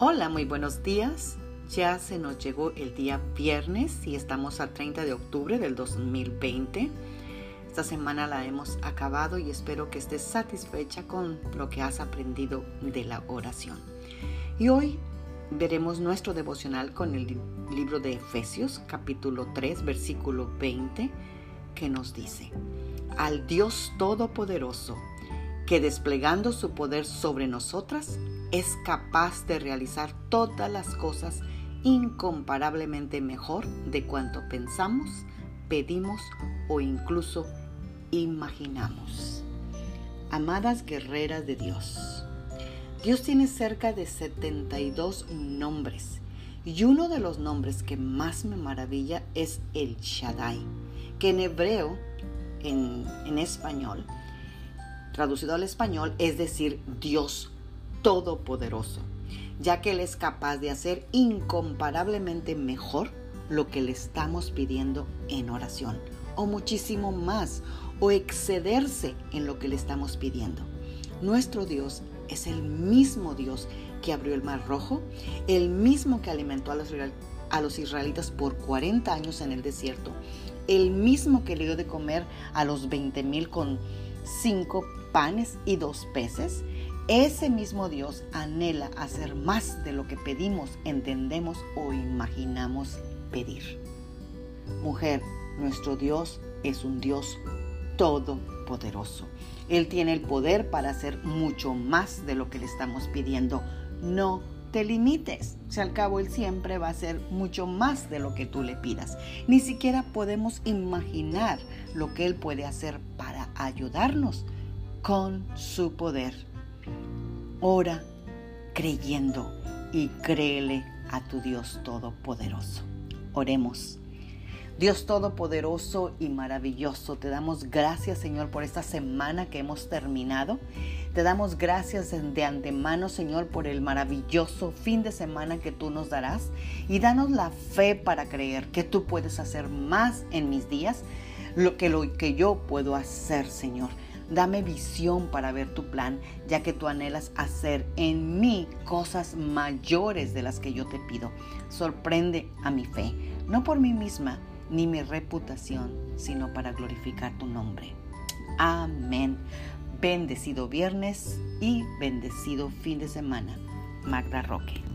Hola, muy buenos días. Ya se nos llegó el día viernes y estamos a 30 de octubre del 2020. Esta semana la hemos acabado y espero que estés satisfecha con lo que has aprendido de la oración. Y hoy veremos nuestro devocional con el libro de Efesios capítulo 3 versículo 20 que nos dice, al Dios Todopoderoso, que desplegando su poder sobre nosotras, es capaz de realizar todas las cosas incomparablemente mejor de cuanto pensamos, pedimos o incluso imaginamos. Amadas guerreras de Dios, Dios tiene cerca de 72 nombres y uno de los nombres que más me maravilla es el Shaddai, que en hebreo, en, en español, traducido al español, es decir, Dios Todopoderoso, ya que Él es capaz de hacer incomparablemente mejor lo que le estamos pidiendo en oración, o muchísimo más, o excederse en lo que le estamos pidiendo. Nuestro Dios es el mismo Dios que abrió el Mar Rojo, el mismo que alimentó a los, a los israelitas por 40 años en el desierto, el mismo que le dio de comer a los 20 mil con cinco panes y dos peces, ese mismo Dios anhela hacer más de lo que pedimos, entendemos o imaginamos pedir. Mujer, nuestro Dios es un Dios todopoderoso. Él tiene el poder para hacer mucho más de lo que le estamos pidiendo. No te limites. Si al cabo Él siempre va a hacer mucho más de lo que tú le pidas. Ni siquiera podemos imaginar lo que Él puede hacer ayudarnos con su poder. Ora creyendo y créele a tu Dios Todopoderoso. Oremos. Dios Todopoderoso y maravilloso, te damos gracias Señor por esta semana que hemos terminado. Te damos gracias de antemano Señor por el maravilloso fin de semana que tú nos darás y danos la fe para creer que tú puedes hacer más en mis días lo que lo que yo puedo hacer Señor. Dame visión para ver tu plan, ya que tú anhelas hacer en mí cosas mayores de las que yo te pido. Sorprende a mi fe, no por mí misma ni mi reputación, sino para glorificar tu nombre. Amén. Bendecido viernes y bendecido fin de semana. Magda Roque.